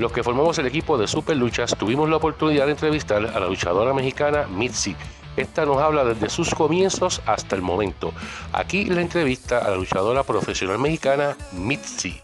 Los que formamos el equipo de Super Luchas tuvimos la oportunidad de entrevistar a la luchadora mexicana Mitzi. Esta nos habla desde sus comienzos hasta el momento. Aquí la entrevista a la luchadora profesional mexicana Mitzi.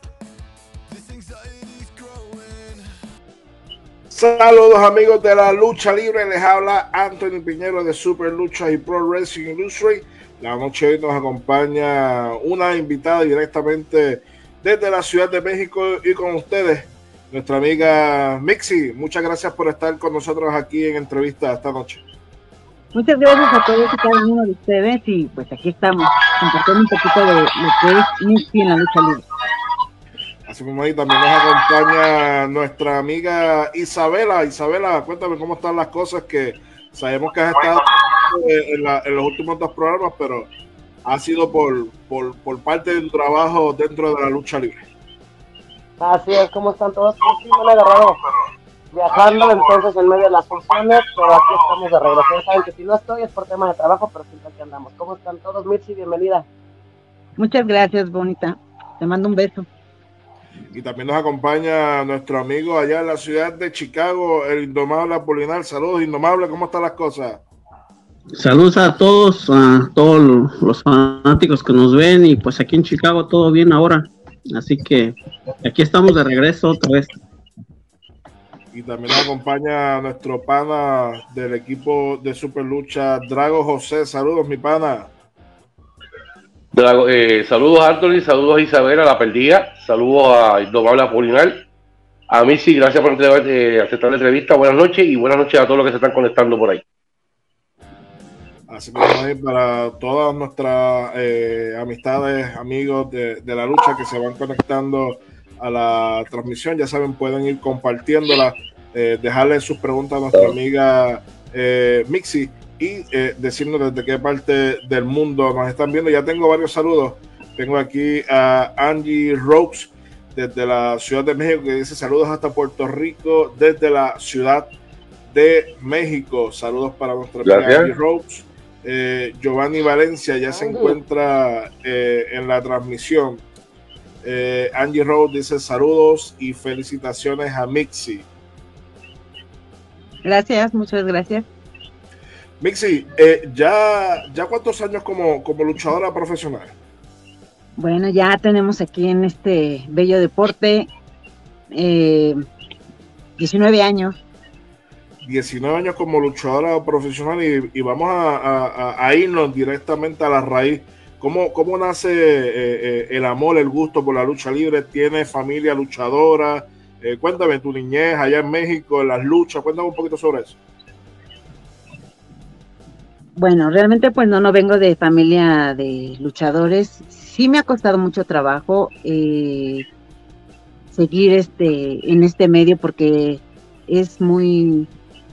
Saludos amigos de la lucha libre, les habla Anthony Piñero de Super Lucha y Pro Wrestling Industry. La noche hoy nos acompaña una invitada directamente desde la Ciudad de México y con ustedes, nuestra amiga Mixi. Muchas gracias por estar con nosotros aquí en entrevista esta noche. Muchas gracias a todos y cada uno de ustedes y pues aquí estamos compartiendo un poquito de lo que es Mixi en la lucha libre. Así como ahí también nos acompaña nuestra amiga Isabela. Isabela, cuéntame cómo están las cosas que sabemos que has estado en, los últimos dos programas, pero ha sido por, por, parte de tu trabajo dentro de la lucha libre. Así es, ¿cómo están todos? Pues sí, me he agarrado viajando entonces en medio de las funciones, pero aquí estamos de regreso. saben que si no estoy es por tema de trabajo, pero siempre aquí andamos. ¿Cómo están todos? Mirci, bienvenida. Muchas gracias, bonita. Te mando un beso. Y también nos acompaña nuestro amigo allá en la ciudad de Chicago, el Indomable Apolinar. Saludos, Indomable, ¿cómo están las cosas? Saludos a todos, a todos los fanáticos que nos ven y pues aquí en Chicago todo bien ahora. Así que aquí estamos de regreso otra vez. Y también nos acompaña nuestro pana del equipo de Super Lucha, Drago José. Saludos, mi pana. Eh, saludos a Anthony, saludos a Isabela, la perdida, saludos a Indomable Apolinar. A mí sí, gracias por eh, aceptar la entrevista. Buenas noches y buenas noches a todos los que se están conectando por ahí. Así que para todas nuestras eh, amistades, amigos de, la lucha que se van conectando a la transmisión, ya saben, pueden ir compartiéndola, dejarle sus preguntas a nuestra amiga Mixi y eh, decirnos desde qué parte del mundo nos están viendo. Ya tengo varios saludos. Tengo aquí a Angie Rose desde la Ciudad de México que dice saludos hasta Puerto Rico desde la Ciudad de México. Saludos para nuestra amiga Angie Rose. Eh, Giovanni Valencia ya se encuentra eh, en la transmisión. Angie Rose dice saludos y felicitaciones a Mixi. Gracias, muchas gracias. Mixi, eh, ¿ya, ¿ya cuántos años como, como luchadora profesional? Bueno, ya tenemos aquí en este bello deporte 19 eh, años. 19 años como luchadora profesional y, vamos a, irnos directamente a la raíz. ¿Cómo, cómo nace eh, el amor, el gusto por la lucha libre? ¿Tienes familia luchadora? cuéntame tu niñez allá en México, las luchas, cuéntame un poquito sobre eso. Bueno, realmente pues no, no vengo de familia de luchadores. Sí me ha costado mucho trabajo eh, seguir este en este medio porque es muy,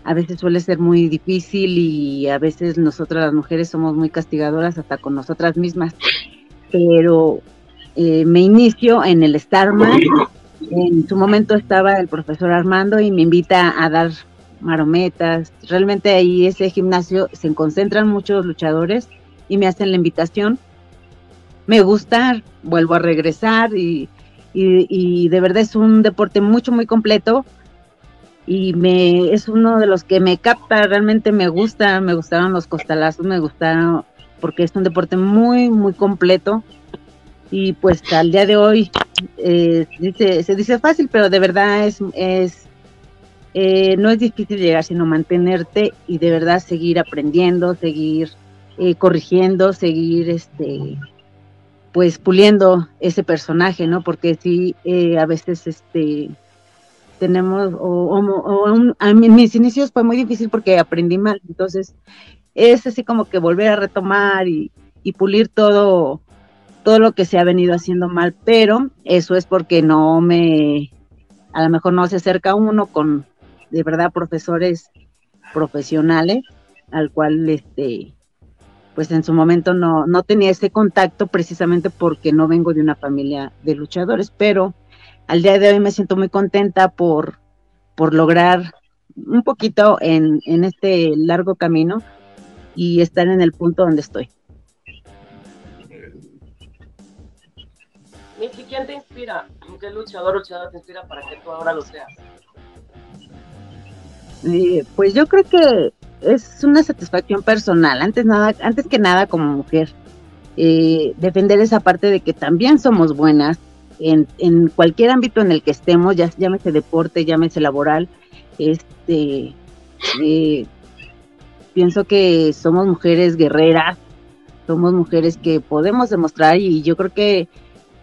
a veces suele ser muy difícil y a veces nosotras las mujeres somos muy castigadoras hasta con nosotras mismas. Pero eh, me inicio en el Starman. En su momento estaba el profesor Armando y me invita a dar marometas. Realmente ahí ese gimnasio se concentran muchos luchadores y me hacen la invitación. Me gusta, vuelvo a regresar y, y, de verdad es un deporte mucho, muy completo y me es uno de los que me capta, realmente me gusta, me gustaron los costalazos, me gustaron porque es un deporte muy, muy completo y pues al día de hoy eh, se dice fácil, pero de verdad es, es eh, no es difícil llegar, sino mantenerte y de verdad seguir aprendiendo, seguir eh, corrigiendo, seguir este pues puliendo ese personaje, ¿no? Porque sí, eh, a veces este tenemos, o, a mis inicios fue muy difícil porque aprendí mal, entonces es así como que volver a retomar y, y pulir todo, todo lo que se ha venido haciendo mal, pero eso es porque no me, a lo mejor no se acerca uno con, de verdad profesores profesionales al cual este pues en su momento no, no tenía ese contacto precisamente porque no vengo de una familia de luchadores, pero al día de hoy me siento muy contenta por, por lograr un poquito en, en este largo camino y estar en el punto donde estoy. ¿quién te inspira? ¿Qué luchador o luchadora te inspira para que tú ahora lo seas? Eh, pues yo creo que es una satisfacción personal, antes nada, antes que nada como mujer, eh, defender esa parte de que también somos buenas en, en cualquier ámbito en el que estemos, ya llámese deporte, llámese laboral, este eh, pienso que somos mujeres guerreras, somos mujeres que podemos demostrar y yo creo que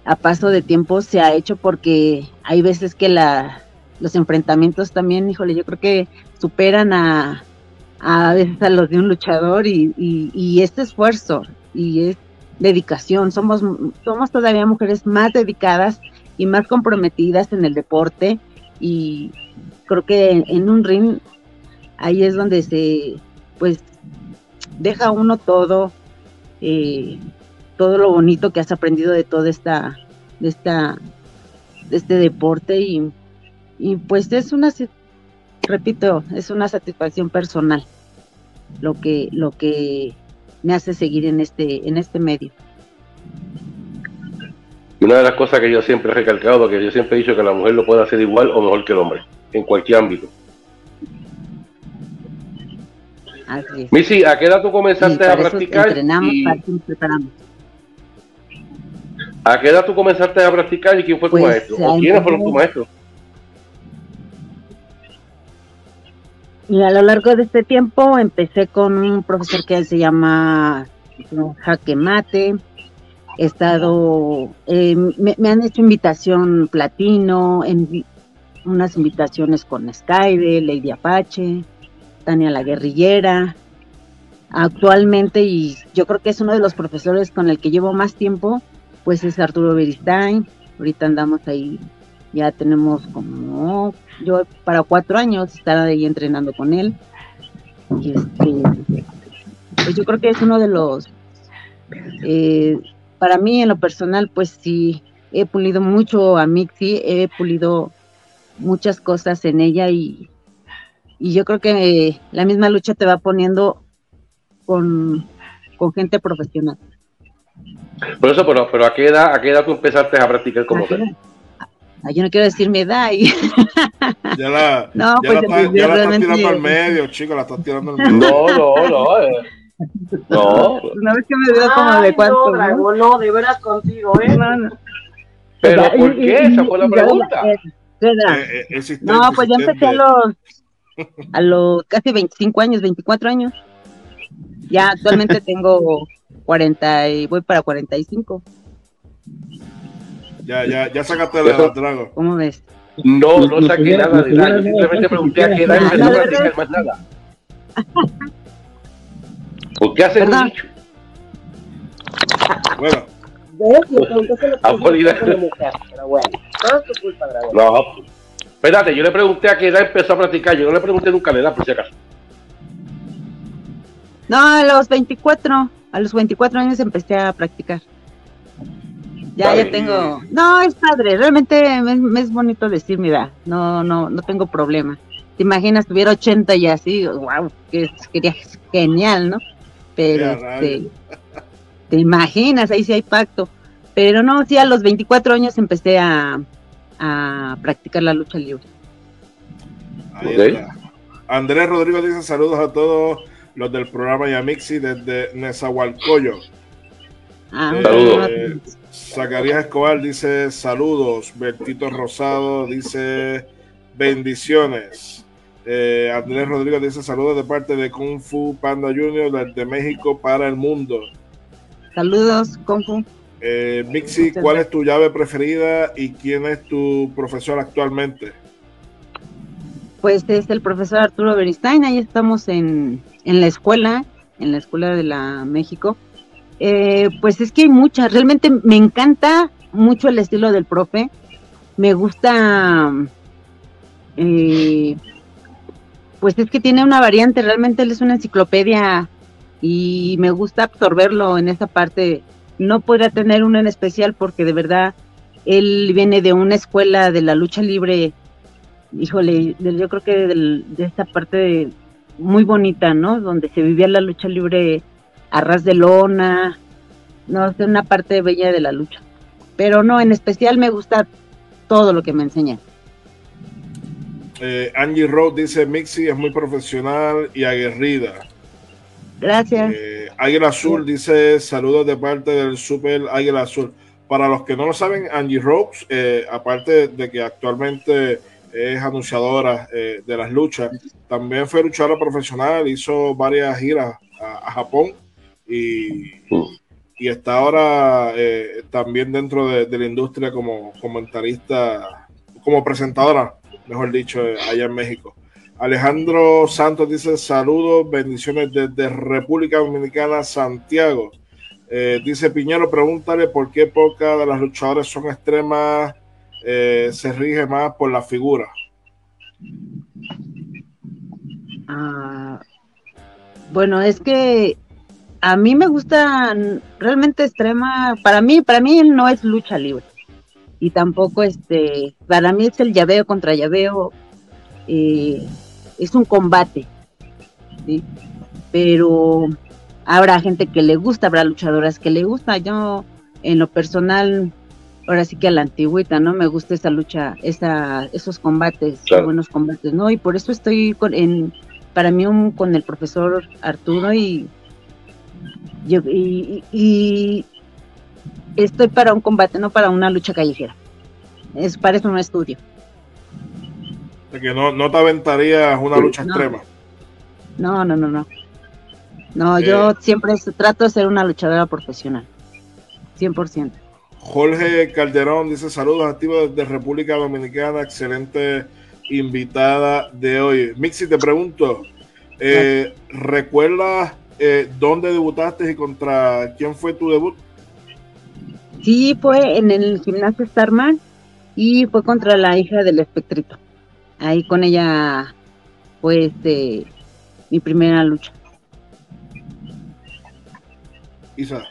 a paso de tiempo se ha hecho porque hay veces que la, los enfrentamientos también, híjole, yo creo que superan a, a veces a los de un luchador y, y, este esfuerzo y es dedicación. Somos, somos todavía mujeres más dedicadas y más comprometidas en el deporte y creo que en, un ring ahí es donde se pues deja uno todo eh, todo lo bonito que has aprendido de toda esta de esta de este deporte y, y pues es una repito, es una satisfacción personal lo que, lo que me hace seguir en este, en este medio. Una de las cosas que yo siempre he recalcado, que yo siempre he dicho que la mujer lo puede hacer igual o mejor que el hombre, en cualquier ámbito. Missy, ¿a qué edad tú comenzaste a practicar? Entrenamos, preparamos. ¿A qué edad tú comenzaste a practicar y quién fue tu pues, maestro? ¿O quiénes fueron tus maestros? Y a lo largo de este tiempo empecé con un profesor que se llama Jaque Mate. He estado, eh, me, han hecho invitación platino, en unas invitaciones con Skyde, Lady Apache, Tania la Guerrillera. Actualmente, y yo creo que es uno de los profesores con el que llevo más tiempo, pues es Arturo Beristain. Ahorita andamos ahí, ya tenemos como yo para cuatro años estar ahí entrenando con él. Y este, pues yo creo que es uno de los, eh, para mí en lo personal, pues sí, he pulido mucho a Mixi, he pulido muchas cosas en ella y, y yo creo que la misma lucha te va poniendo con, con gente profesional. Por eso, pero, pero ¿a qué edad, a qué edad tú empezaste a practicar como tal? Yo no quiero decir mi edad. Y... Ya la, no, ya pues, la, ya la realmente... estás tirando al medio, chico, la estás tirando al medio. No, no, no. Eh. No. Una vez que me dio como de cuánto. No, no, de veras contigo, ¿eh? No, no. ¿Pero por qué? Esa fue la pregunta. Eh, eh, no, pues ya empecé a los, a los casi 25 años, 24 años. Ya actualmente tengo 40 y voy para 45. Ya, ya, ya sacaste de la trago. ¿Cómo ves? No, no saqué nada de nada. Simplemente pregunté a qué edad empezó a practicar más nada. ¿Por qué haces un dicho? Bueno. A Pero bueno, no es tu culpa, Dragón. No, espérate, yo le pregunté a qué edad empezó a practicar. Yo no le pregunté nunca la edad, por si acaso. No, a los 24. A los 24 años empecé a practicar. Ya, ya tengo. No, es padre. Realmente me, es bonito decir mi edad. No, no, no tengo problema. Te imaginas, tuviera 80 y así, wow, que sería genial, ¿no? Pero este, te imaginas, ahí sí hay pacto. Pero no, sí, a los 24 años empecé a, a practicar la lucha libre. Andrés Rodrigo dice saludos a todos los del programa Yamixi desde Nezahualcoyo. Ah, saludos. Zacarías Escobar dice saludos. Bertito Rosado dice bendiciones. Eh, Andrés Rodríguez dice saludos de parte de Kung Fu Panda Junior de México para el mundo. Saludos, Kung Fu. Eh, Mixi, ¿cuál es tu llave preferida y quién es tu profesor actualmente? Pues es el profesor Arturo Beristain, ahí estamos en, en la escuela, en la escuela de la México. Eh, pues es que hay muchas, realmente me encanta mucho el estilo del profe, me gusta, eh, pues es que tiene una variante, realmente él es una enciclopedia y me gusta absorberlo en esa parte. No podría tener uno en especial porque de verdad él viene de una escuela de la lucha libre, híjole, yo creo que de esta parte muy bonita, ¿no? Donde se vivía la lucha libre arras de lona, no es una parte bella de la lucha. Pero no, en especial me gusta todo lo que me enseñan. Eh, Angie Rose dice, Mixi es muy profesional y aguerrida. Gracias. Eh, Águila Azul dice, saludos de parte del Super Águila Azul. Para los que no lo saben, Angie Rose, eh, aparte de que actualmente es anunciadora eh, de las luchas, también fue luchadora profesional, hizo varias giras a, a Japón y, y está ahora eh, también dentro de, de la industria como comentarista, como presentadora, mejor dicho, eh, allá en México. Alejandro Santos dice saludos, bendiciones desde República Dominicana, Santiago. Eh, dice Piñero, pregúntale por qué pocas de las luchadoras son extremas, eh, se rige más por la figura. Ah, bueno, es que a mí me gusta realmente extrema, para mí, para mí no es lucha libre. Y tampoco este, para mí es el llaveo contra llaveo, eh, es un combate, ¿sí? Pero habrá gente que le gusta, habrá luchadoras que le gusta. Yo, en lo personal, ahora sí que a la antigüita, ¿no? Me gusta esa lucha, esa, esos combates, Claro. buenos combates, ¿no? Y por eso estoy con, en, para mí un- con el profesor Arturo y, yo, y, estoy para un combate, no para una lucha callejera. Es para eso no estudio. De que no, no te aventarías una lucha No. extrema. No, no, no, no. No, Eh. yo siempre trato de ser una luchadora profesional. 100%. Jorge Calderón dice saludos activos desde República Dominicana, excelente invitada de hoy. Mixi, te pregunto, eh, ¿recuerdas eh, dónde debutaste y contra quién fue tu debut? Sí, fue en el gimnasio Starman y fue contra la hija del espectrito. Ahí con ella fue este, mi primera lucha. Isa.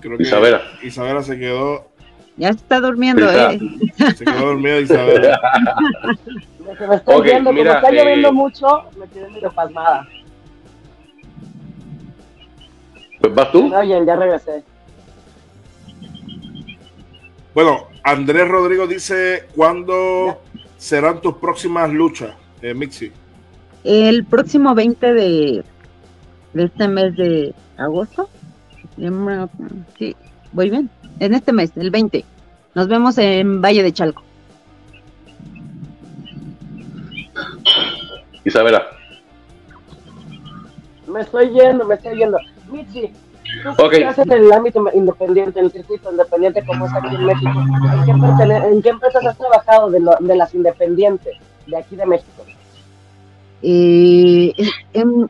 Creo que Isabela. Isabela se quedó, Ya se está durmiendo, Isa. ¿eh? se quedó dormida Isabela. Me estoy Ok, viendo, mira, como está lloviendo eh, mucho, me quedé medio pasmada. Pues vas tú. ¿Me oyen? Ya regresé. Bueno, Andrés Rodrigo dice, ¿cuándo serán tus próximas luchas, eh, Mixi? El próximo 20 de, de este mes de agosto. Sí, voy bien. En este mes, el 20. Nos vemos en Valle de Chalco. Isabela. Me estoy yendo, me estoy yendo. Mitzi, tú Ok. qué haces en el ámbito independiente, en el circuito independiente como es aquí en México. ¿En qué, en qué empresas has trabajado de, lo- de las independientes de aquí de México? Eh, em,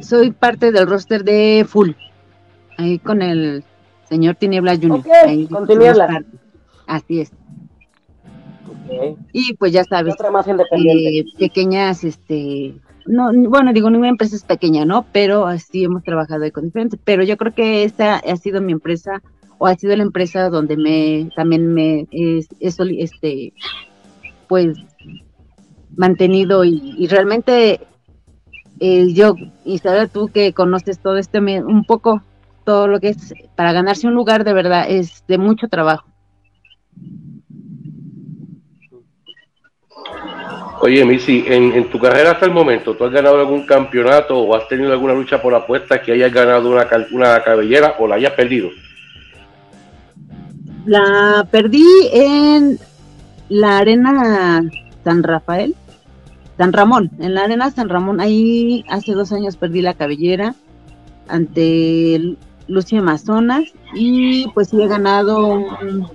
soy parte del roster de Full. Ahí con el señor Tinieblas Junior. Ok, Ahí con parte. Así es. Y pues ya ¿Qué sabes, otra más independiente? eh, pequeñas, este, no, bueno, digo, ninguna empresa es pequeña, ¿no? Pero así hemos trabajado con diferentes. Pero yo creo que esta ha sido mi empresa, o ha sido la empresa donde me, también me, es, es este, pues, mantenido y, y realmente eh, yo, Isabel, tú que conoces todo este, un poco todo lo que es, para ganarse un lugar de verdad es de mucho trabajo. Oye, Missy, en, tu carrera hasta el momento, ¿tú has ganado algún campeonato o has tenido alguna lucha por apuestas que hayas ganado una, una cabellera o la hayas perdido? La perdí en la arena San Rafael, San Ramón, en la arena San Ramón, ahí hace dos años perdí la cabellera ante Lucia Amazonas y pues sí he ganado un,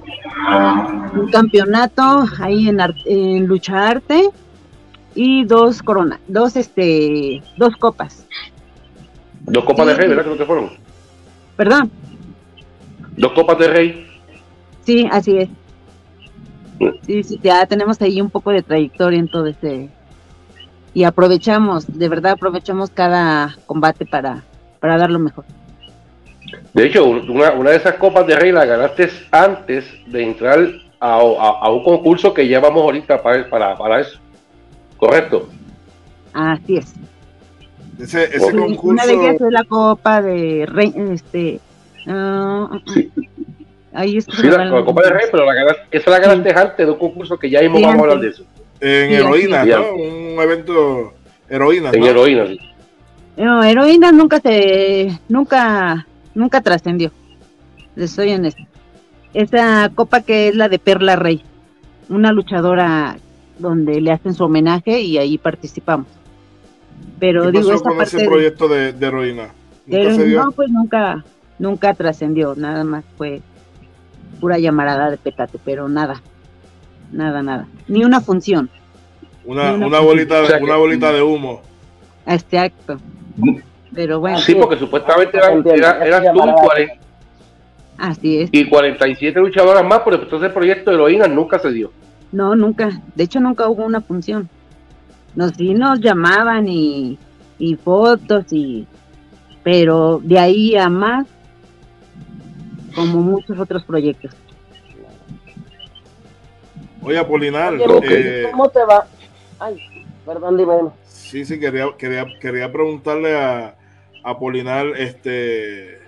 campeonato ahí en, en Lucha Arte y dos coronas, dos este, dos copas, Dos copas de rey, ¿verdad? Creo que fueron. perdón, Dos copas de rey. sí, así es. Sí, sí, ya tenemos ahí un poco de trayectoria en todo este y aprovechamos, de verdad aprovechamos cada combate para, para dar lo mejor. De hecho, una, una de esas copas de rey la ganaste antes de entrar a, a- a un concurso que llevamos ahorita para, para, para eso. Correcto. Así es. Ese, concurso, Una de ellas es la copa de rey, este, ah, ah, Sí. Ahí es Sí, la, la Copa del Rey, pero la esa la ganaste antes de un concurso que ya mismo Sí, vamos a hablar antes. de eso. En Sí, heroína. ¿no? Un evento heroína. En ¿no? heroína, sí. No, heroína nunca se, nunca, nunca trascendió. Les soy honesta. Esa copa que es la de Perla Rey, una luchadora donde le hacen su homenaje y ahí participamos. Pero ¿Qué digo, pasó esa con parte ese proyecto de, de heroína? de- ¿Nunca se dio? no, pues nunca, nunca trascendió, nada más fue pura llamarada de petate, pero nada, nada, nada, ni una función. Una, Una- una bolita, O sea una bolita de humo. Exacto. Pero bueno, Sí, porque supuestamente eran, era- eras tú y, cuaren- así es. y 47 luchadoras más, pero entonces el proyecto de heroína nunca se dio. No, nunca. De hecho, nunca hubo una función. Nos sí nos llamaban y, y fotos y pero de ahí a más como muchos otros proyectos. Oye, Apolinar, Oye, eh, ¿Cómo te va? Ay, perdón, dime. sí, sí, quería, quería, quería preguntarle a, a Apolinar, este,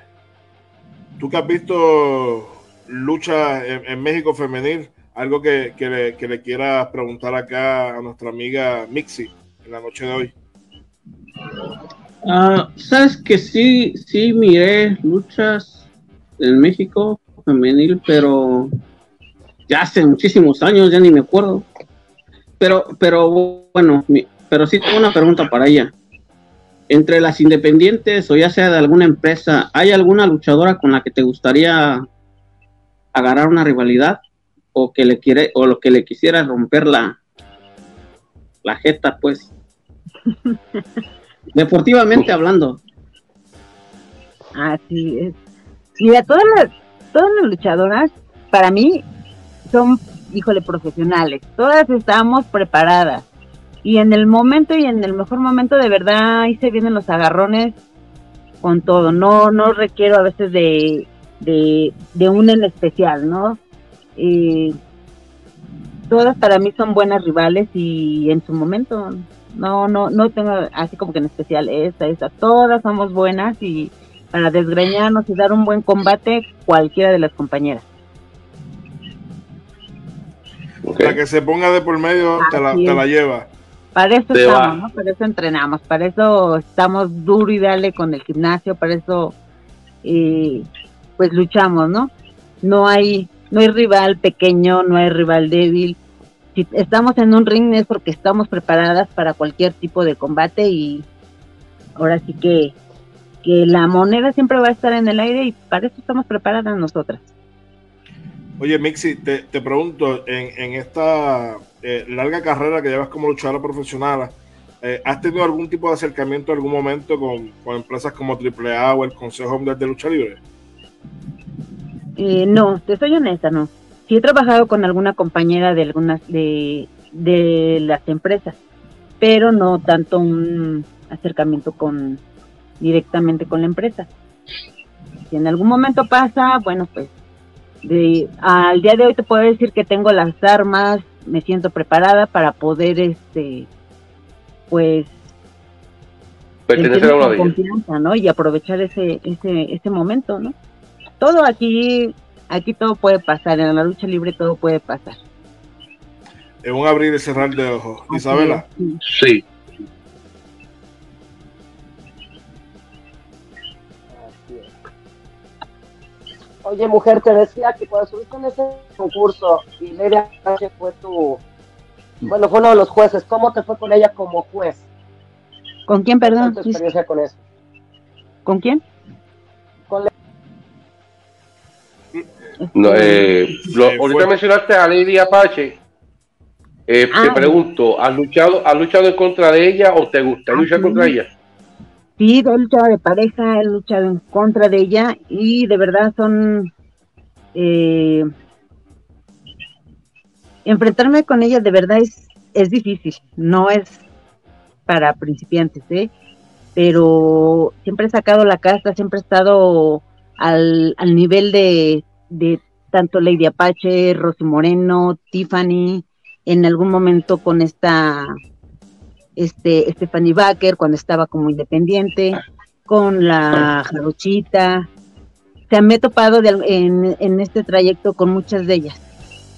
tú que has visto lucha en, en México femenil, algo que, que le, que le quieras preguntar acá a nuestra amiga Mixi en la noche de hoy. Ah, Sabes que sí, sí miré luchas en México femenil, pero ya hace muchísimos años, ya ni me acuerdo. Pero, pero bueno, pero sí tengo una pregunta para ella. Entre las independientes o ya sea de alguna empresa, ¿hay alguna luchadora con la que te gustaría agarrar una rivalidad o que le quiere o lo que le quisiera romper la la jeta, pues? Deportivamente hablando. Así es. Mira, todas las, todas las luchadoras, para mí, son, híjole, profesionales. Todas estamos preparadas. Y en el momento y en el mejor momento, de verdad, ahí se vienen los agarrones con todo. No, no requiero a veces de, de, de un en especial, ¿no? Eh, todas para mí son buenas rivales y en su momento no, no, no tengo así como que en especial esta, esta, todas somos buenas y para desgreñarnos y dar un buen combate cualquiera de las compañeras. La que se ponga de por medio te la, te lleva. Para eso Te estamos. Para eso entrenamos, para eso estamos duro y dale con el gimnasio, para eso eh, pues luchamos, ¿no? No hay, no hay rival pequeño, no hay rival débil. Si estamos en un ring es porque estamos preparadas para cualquier tipo de combate y ahora sí que, que la moneda siempre va a estar en el aire y para eso estamos preparadas nosotras. Oye, Mixi, te, te pregunto, en, en esta eh, larga carrera que llevas como luchadora profesional, eh, ¿has tenido algún tipo de acercamiento en algún momento con, con empresas como AAA o el Consejo Mundial de Lucha Libre? Eh, no, te soy honesta, no. Sí he trabajado con alguna compañera de algunas de, de las empresas, pero no tanto un acercamiento con directamente con la empresa. Si en algún momento pasa, bueno, pues de, al día de hoy te puedo decir que tengo las armas, me siento preparada para poder, este, pues, Pertenecer a una con confianza, ¿no? Y aprovechar ese, ese, ese momento, ¿no? Todo aquí, aquí todo puede pasar, en la lucha libre todo puede pasar. En un abrir y cerrar de ojos. Así Isabela, es, sí. Oye, mujer, te decía que cuando estuviste en ese concurso y Lady Apache fue tu. Bueno, fue uno de los jueces. ¿Cómo te fue con ella como juez? ¿Con quién, ¿Cuál perdón? fue tu experiencia con eso? ¿Con quién? Con la- No, eh, lo- ahorita fue. mencionaste a Lady Apache. Eh, Te Ah. pregunto, ¿has luchado, ¿has luchado en contra de ella o te gusta Ah, luchar sí. contra ella? Sí, he luchado de pareja, he luchado en contra de ella y de verdad son... eh, enfrentarme con ella de verdad es, es difícil, no es para principiantes, ¿eh? Pero siempre he sacado la casta, siempre he estado al, al nivel de, de tanto Lady Apache, Rosy Moreno, Tiffany, en algún momento con esta este Stephanie Baker cuando estaba como independiente, con la Jarochita, se me he topado en, este trayecto con muchas de ellas.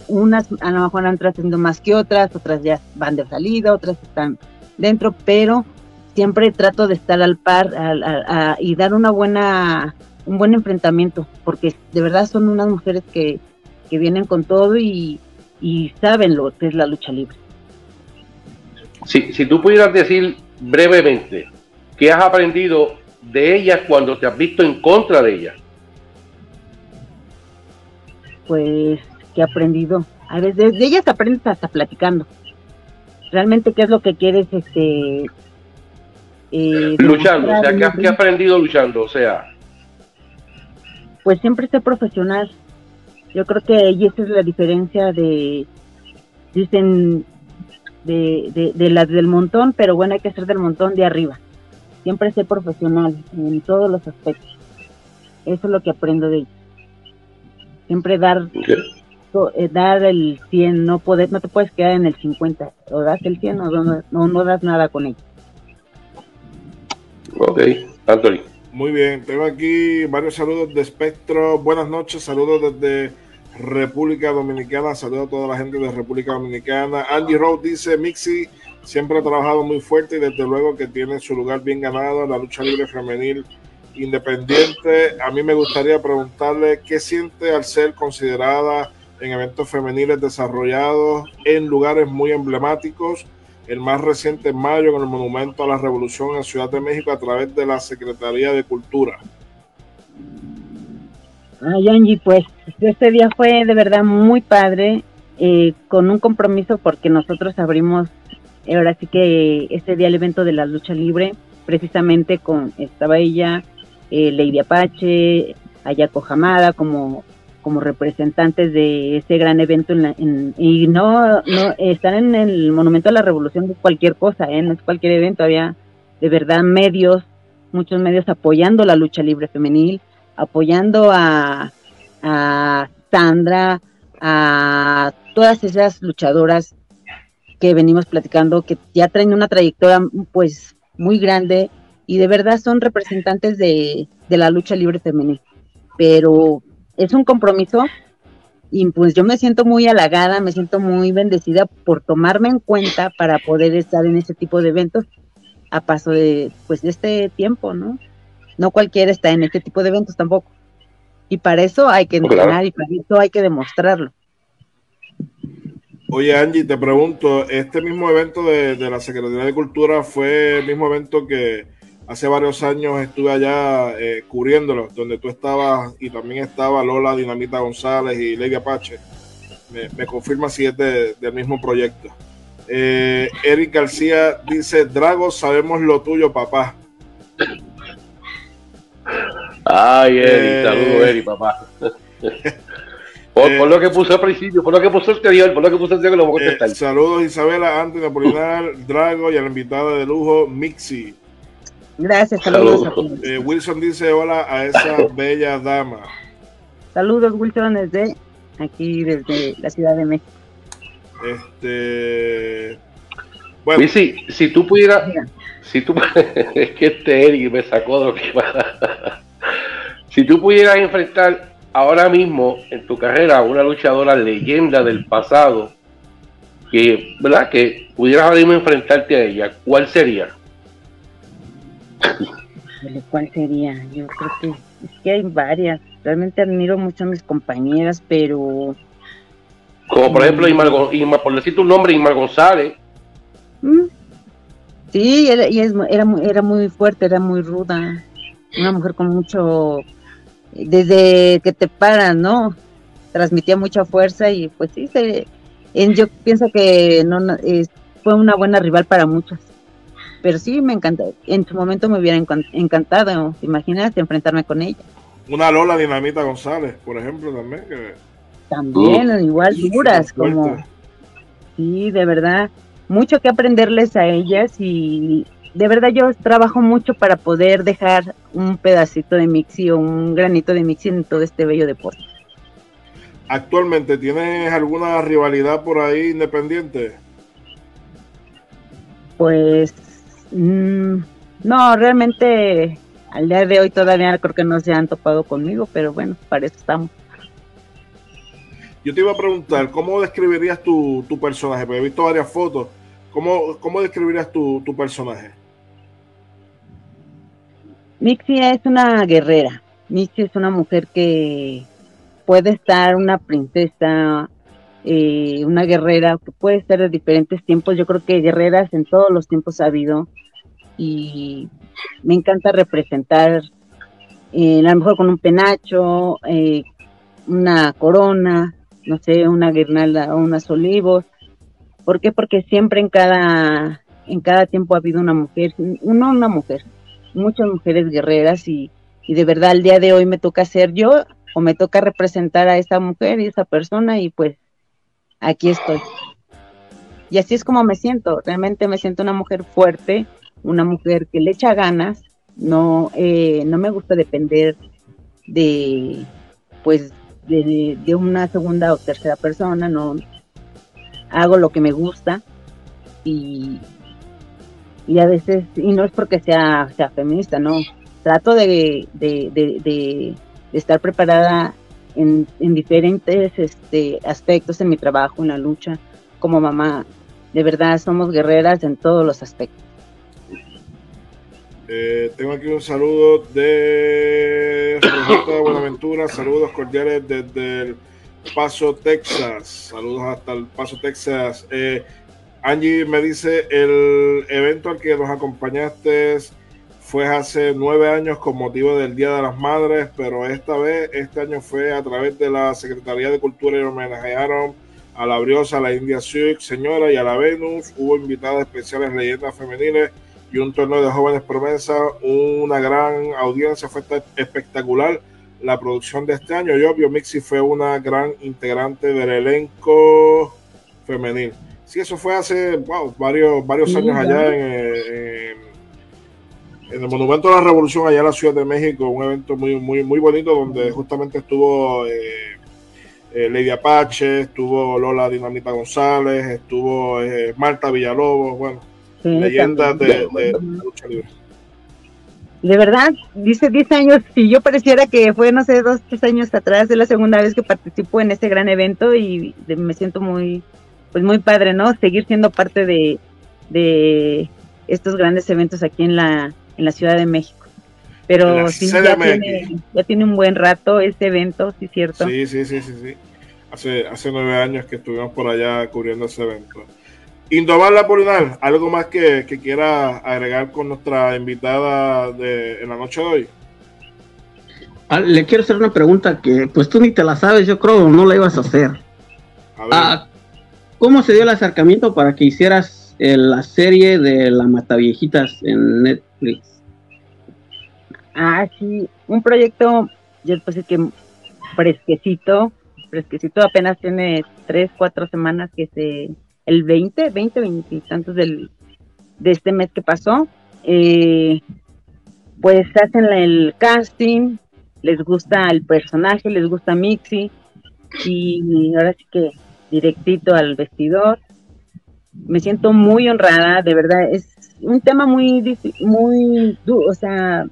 Unas a lo mejor han trascendido más que otras, otras ya van de salida, otras están dentro, pero siempre trato de estar al par y dar una buena un buen enfrentamiento, porque de verdad son unas mujeres que, que vienen con todo y, y saben lo que es la lucha libre. Si, si tú pudieras decir brevemente qué has aprendido de ellas cuando te has visto en contra de ellas. Pues, ¿qué he aprendido? A veces de ellas aprendes hasta platicando. Realmente, ¿qué es lo que quieres? este eh, Luchando, o sea, ¿qué has, ¿qué has aprendido luchando? O sea, pues siempre ser profesional. Yo creo que ahí esa es la diferencia de, dicen, de, de, las del montón, pero bueno, hay que ser del montón de arriba. Siempre ser profesional en todos los aspectos. Eso es lo que aprendo de ellos. Siempre dar eh, dar el 100, no poder, no te puedes quedar en el 50, o das el 100 o no, no, no das nada con ellos. Ok, Anthony. Muy bien, tengo aquí varios saludos de Espectro. Buenas noches, saludos desde República Dominicana. Saludos a toda la gente de República Dominicana. Angie Rowe dice: Mixi siempre ha trabajado muy fuerte y desde luego que tiene su lugar bien ganado en la lucha libre femenil independiente. A mí me gustaría preguntarle qué siente al ser considerada en eventos femeniles desarrollados en lugares muy emblemáticos el más reciente en mayo en el Monumento a la Revolución en Ciudad de México a través de la Secretaría de Cultura. Ay, Angie, pues este día fue de verdad muy padre, eh, con un compromiso porque nosotros abrimos, ahora sí que este día el evento de la lucha libre, precisamente con, estaba ella, eh, Lady Apache, Ayako Hamada como como representantes de ese gran evento en y no no están en el monumento a la revolución de cualquier cosa ¿eh? no es cualquier evento había de verdad medios muchos medios apoyando la lucha libre femenil apoyando a, a Sandra a todas esas luchadoras que venimos platicando que ya traen una trayectoria pues muy grande y de verdad son representantes de, de la lucha libre femenil pero es un compromiso y pues yo me siento muy halagada, me siento muy bendecida por tomarme en cuenta para poder estar en este tipo de eventos a paso de pues de este tiempo, ¿no? No cualquiera está en este tipo de eventos tampoco. Y para eso hay que entrenar y para eso hay que demostrarlo. Oye Angie, te pregunto, este mismo evento de, de la Secretaría de Cultura fue el mismo evento que hace varios años estuve allá eh, cubriéndolo, donde tú estabas y también estaba Lola Dinamita González y Lady Apache. Me, confirma si es del mismo proyecto. Eh, Eric García dice, Drago, sabemos lo tuyo, papá. Ay, Eric, eh, saludos, Eric, papá. Por, lo que puse al principio, por lo que puse anterior, por lo que puse anterior, lo voy a contestar. saludos Isabela, Antonio Apolinar, Drago y a la invitada de lujo, Mixi. Gracias, saludos. Eh, Wilson dice hola a esa bella dama. Saludos, Wilson, desde aquí, desde la Ciudad de México. Este. Bueno. si, si tú pudieras. Si tú, es que este Eric me sacó de lo que Si tú pudieras enfrentar ahora mismo en tu carrera a una luchadora leyenda del pasado, que, ¿verdad? Que pudieras ahora mismo enfrentarte a ella, ¿cuál sería? ¿Cuál sería? Yo creo que es que hay varias. Realmente admiro mucho a mis compañeras, pero... Como por ejemplo, Imar, por decir tu nombre, Imar González. Mm. Sí, era, era, era muy fuerte, era muy ruda. Una mujer con mucho... Desde que te paran, ¿no? Transmitía mucha fuerza y pues sí, se, yo pienso que no, fue una buena rival para muchos pero sí me encanta. En su momento me hubiera encantado, imagínate, enfrentarme con ella. Una Lola Dinamita González, por ejemplo, también. También, uh. igual duras, como. Sí, de verdad, mucho que aprenderles a ellas y de verdad yo trabajo mucho para poder dejar un pedacito de Mixi o un granito de Mixi en todo este bello deporte. Actualmente, ¿tienes alguna rivalidad por ahí independiente? Pues Mm, no, realmente al día de hoy todavía creo que no se han topado conmigo, pero bueno, para eso estamos. Yo te iba a preguntar, ¿cómo describirías tu, personaje? Porque he visto varias fotos. ¿Cómo, cómo describirías tu, tu personaje? Mixie es una guerrera. Mixie es una mujer que puede estar una princesa, eh, una guerrera, que puede ser de diferentes tiempos. Yo creo que guerreras en todos los tiempos ha habido. Y me encanta representar, eh, a lo mejor con un penacho, eh, una corona, no sé, una guirnalda o unos olivos. ¿Por qué? Porque siempre en cada, en cada tiempo ha habido una mujer, no una mujer, muchas mujeres guerreras y, y de verdad el día de hoy me toca ser yo o me toca representar a esa mujer y esa persona y pues aquí estoy. Y así es como me siento, realmente me siento una mujer fuerte, una mujer que le echa ganas, no, eh, no me gusta depender de, pues, de, una segunda o tercera persona, no hago lo que me gusta y, y a veces, y no es porque sea, sea feminista, no, trato de, de, estar preparada en, en, diferentes este, aspectos en mi trabajo, en la lucha, como mamá. De verdad, somos guerreras en todos los aspectos. Eh, tengo aquí un saludo de Rosita Buenaventura, saludos cordiales desde el Paso, Texas. Saludos hasta el Paso, Texas. Eh, Angie me dice, el evento al que nos acompañaste fue hace nueve años con motivo del Día de las Madres, pero esta vez, este año fue a través de la Secretaría de Cultura y homenajearon a la Briosa, a la India Sioux, señora, y a la Venus. Hubo invitadas especiales, leyendas femeniles y un torneo de jóvenes promesas, una gran audiencia, fue espectacular la producción de este año. Yo, Mixi fue una gran integrante del elenco femenil. Sí, eso fue hace varios, varios años allá en, el Monumento de la Revolución, allá en la Ciudad de México, un evento muy, muy, muy bonito donde justamente estuvo eh, eh, Lady Apache, estuvo Lola Dinamita González, estuvo eh, Marta Villalobos, bueno, leyendas de, lucha libre. De verdad, dice 10 años, si yo pareciera que fue, no sé, dos, tres años atrás, es la segunda vez que participo en este gran evento y me siento muy, pues muy padre, ¿no? Seguir siendo parte de, de estos grandes eventos aquí en la, en la Ciudad de México. Pero sí, ya tiene, ya tiene, un buen rato este evento, ¿sí cierto? Sí, sí, sí, sí, sí. Hace, hace nueve años que estuvimos por allá cubriendo ese evento. Indoval Apolinar, ¿algo más que, quiera agregar con nuestra invitada de, en la noche de hoy? Ah, le quiero hacer una pregunta que pues tú ni te la sabes, yo creo, no la ibas a hacer. Ah, ¿Cómo se dio el acercamiento para que hicieras eh, la serie de la Mataviejitas en Netflix? Ah, sí, un proyecto, yo pues que fresquecito, fresquecito, apenas tiene tres, cuatro semanas que se el 20, 20, 20 y tantos del, de este mes que pasó, eh, pues hacen el casting, les gusta el personaje, les gusta Mixi, y ahora sí que directito al vestidor. Me siento muy honrada, de verdad, es un tema muy, muy o sea,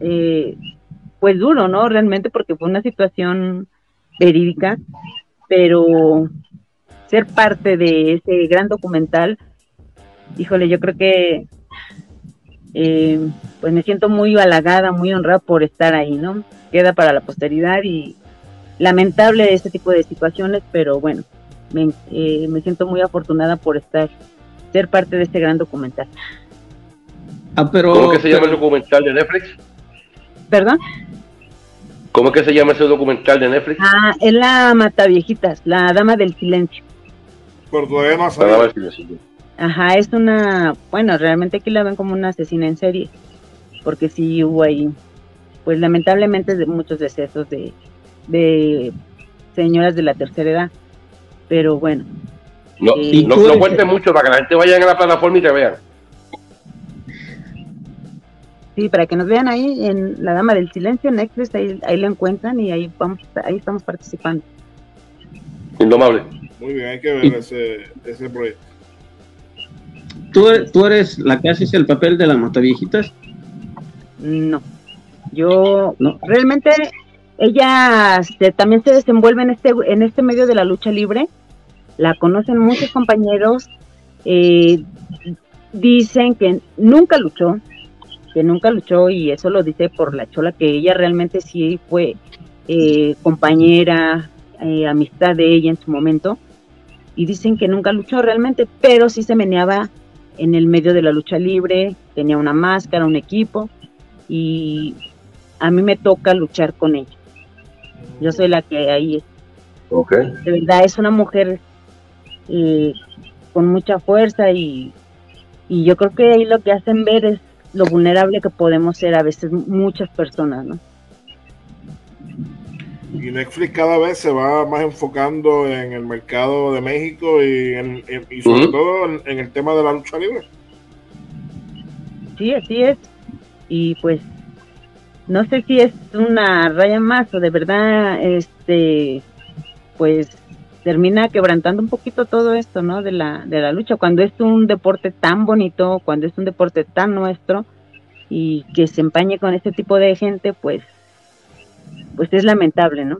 eh, pues duro, ¿no? Realmente porque fue una situación verídica, pero ser parte de ese gran documental, híjole, yo creo que eh, pues me siento muy halagada, muy honrada por estar ahí, ¿no? Queda para la posteridad y lamentable este tipo de situaciones, pero bueno, me, eh, me siento muy afortunada por estar, ser parte de este gran documental. Ah, pero, ¿Cómo que se llama el documental de Netflix? ¿Perdón? ¿Cómo que se llama ese documental de Netflix? Ah, es la Mataviejitas, la Dama del Silencio. Pero todavía no Ajá, es una, bueno, realmente aquí la ven como una asesina en serie, porque sí hubo ahí, pues lamentablemente de muchos decesos de, de señoras de la tercera edad, pero bueno. No, eh, no, no cuente mucho para que la gente vaya a la plataforma y te vean. Sí, para que nos vean ahí en La Dama del Silencio, Netflix, ahí, ahí lo encuentran y ahí vamos, ahí estamos participando. Indomable. Muy bien, hay que ver ese, ese proyecto. ¿Tú, ¿Tú, eres la que haces el papel de las mataviejitas? No. Yo realmente ella también se desenvuelve en este en este medio de la lucha libre. La conocen muchos compañeros. Eh, dicen que nunca luchó, que nunca luchó y eso lo dice por la chola que ella realmente sí fue eh, compañera, eh, amistad de ella en su momento y dicen que nunca luchó realmente, pero sí se meneaba en el medio de la lucha libre, tenía una máscara, un equipo y a mí me toca luchar con ella. Yo soy la que ahí es. De verdad es una mujer eh, con mucha fuerza y, y yo creo que ahí lo que hacen ver es lo vulnerable que podemos ser a veces muchas personas, ¿no? Y Netflix cada vez se va más enfocando en el mercado de México y, en, y sobre todo en, el tema de la lucha libre. Sí, así es. Y pues no sé si es una raya más o de verdad, este, pues termina quebrantando un poquito todo esto, ¿no? De la, de la lucha. Cuando es un deporte tan bonito, cuando es un deporte tan nuestro y que se empañe con este tipo de gente, pues pues es lamentable, ¿no?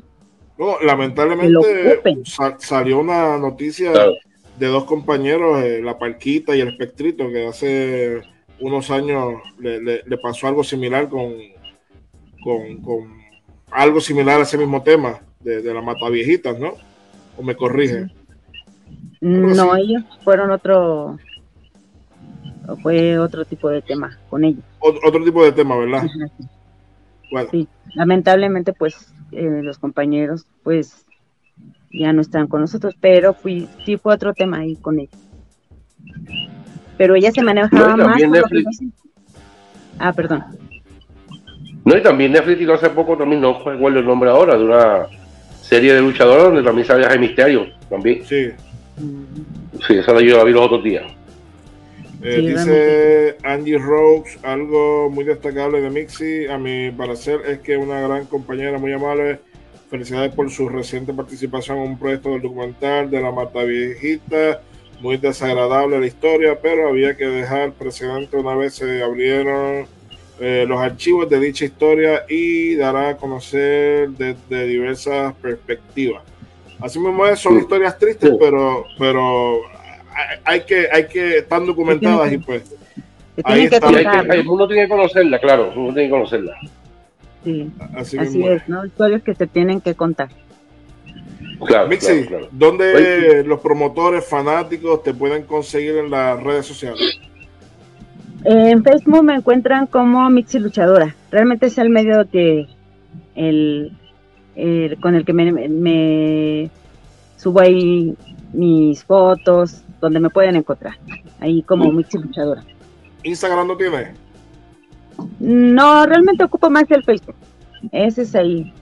No, lamentablemente salió una noticia de dos compañeros, eh, la Parquita y el Espectrito, que hace unos años le, pasó algo similar con, con, algo similar a ese mismo tema de, la mata viejitas, ¿no? ¿O me corrige? No, ellos fueron otro, fue otro tipo de tema con ellos. Otro, tipo de tema, ¿verdad? Sí, lamentablemente pues eh, los compañeros pues ya no están con nosotros, pero fui, sí fue otro tema ahí con ellos. Pero ella se manejaba más. Ah, perdón. No, y también Netflix y hace poco también, no recuerdo el nombre ahora, de una serie de luchadores donde también se había misterio, también. Sí. Sí, esa la yo la vi los otros días. Eh, dice Angie Rose, algo muy destacable de Mixi, a mi parecer, es que una gran compañera muy amable. Felicidades por su reciente participación en un proyecto del documental de la Mata Viejita. Muy desagradable la historia, pero había que dejar precedente una vez se abrieron eh, los archivos de dicha historia y dará a conocer desde diversas perspectivas. Así mismo es, son historias tristes, pero, pero hay que, hay que, estar documentadas y pues. Ahí está. el mundo tiene que conocerla, claro, mundo tiene que conocerla. Sí, así, es, ¿no? Historias que se tienen que contar. Claro, Mixi, ¿dónde los promotores fanáticos te pueden conseguir en las redes sociales? En Facebook me encuentran como Mixi Luchadora. Realmente es el medio que el, con el que me, me, subo ahí mis fotos, donde me pueden encontrar. Ahí como Mixi Luchadora. ¿Instagram no tiene? No, realmente ocupo más el Facebook. Ese es ahí.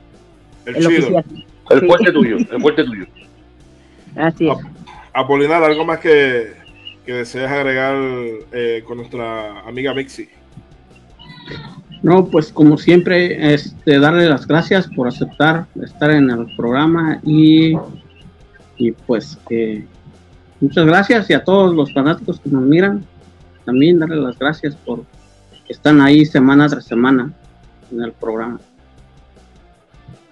El, el oficial. El fuerte tuyo, el fuerte tuyo. Así es. Apolinar, ¿algo más que, que deseas agregar eh, con nuestra amiga Mixi? No, pues como siempre, este, darle las gracias por aceptar estar en el programa y, y pues que muchas gracias y a todos los fanáticos que nos miran, también darle las gracias por que están ahí semana tras semana en el programa.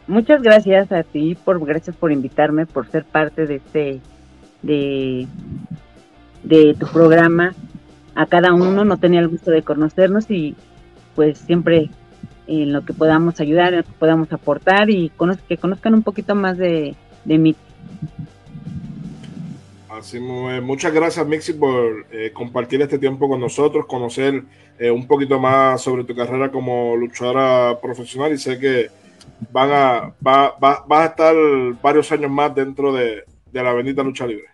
Muchas gracias a ti, por gracias por invitarme, por ser parte de este, de, de tu programa. A cada uno no tenía el gusto de conocernos y pues siempre en lo que podamos ayudar, en lo que podamos aportar y que conozcan un poquito más de, de mí. Así, muchas gracias, Mixi, por eh, compartir este tiempo con nosotros, conocer eh, un poquito más sobre tu carrera como luchadora profesional y sé que van a, va, va, vas a estar varios años más dentro de, la bendita lucha libre.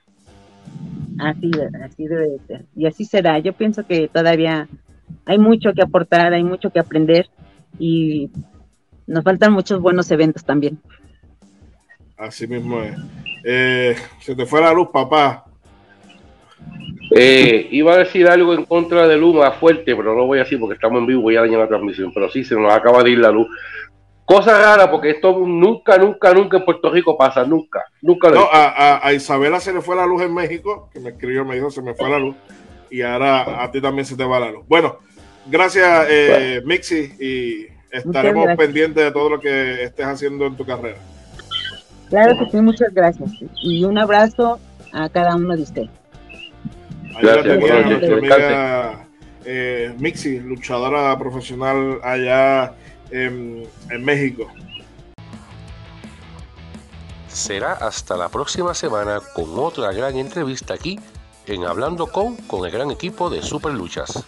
Así, así debe ser. Y así será. Yo pienso que todavía hay mucho que aportar, hay mucho que aprender y nos faltan muchos buenos eventos también. Así mismo es. Eh, se te fue la luz, papá. Eh, iba a decir algo en contra de luz más fuerte, pero no lo voy a decir porque estamos en vivo y ya dañé la transmisión. Pero sí, se nos acaba de ir la luz. Cosa rara, porque esto nunca, nunca, nunca en Puerto Rico pasa, nunca, nunca. no, a, a, Isabela se le fue la luz en México, que me escribió, me dijo, se me fue la luz, y ahora a ti también se te va la luz. Bueno, gracias, eh, Mixi, y estaremos pendientes de todo lo que estés haciendo en tu carrera. Claro que sí, muchas gracias. Y un abrazo a cada uno de ustedes. Gracias, nuestra noches, amiga eh, Mixi, luchadora profesional allá en, en México. Será hasta la próxima semana con otra gran entrevista aquí en Hablando con con el gran equipo de Super Luchas.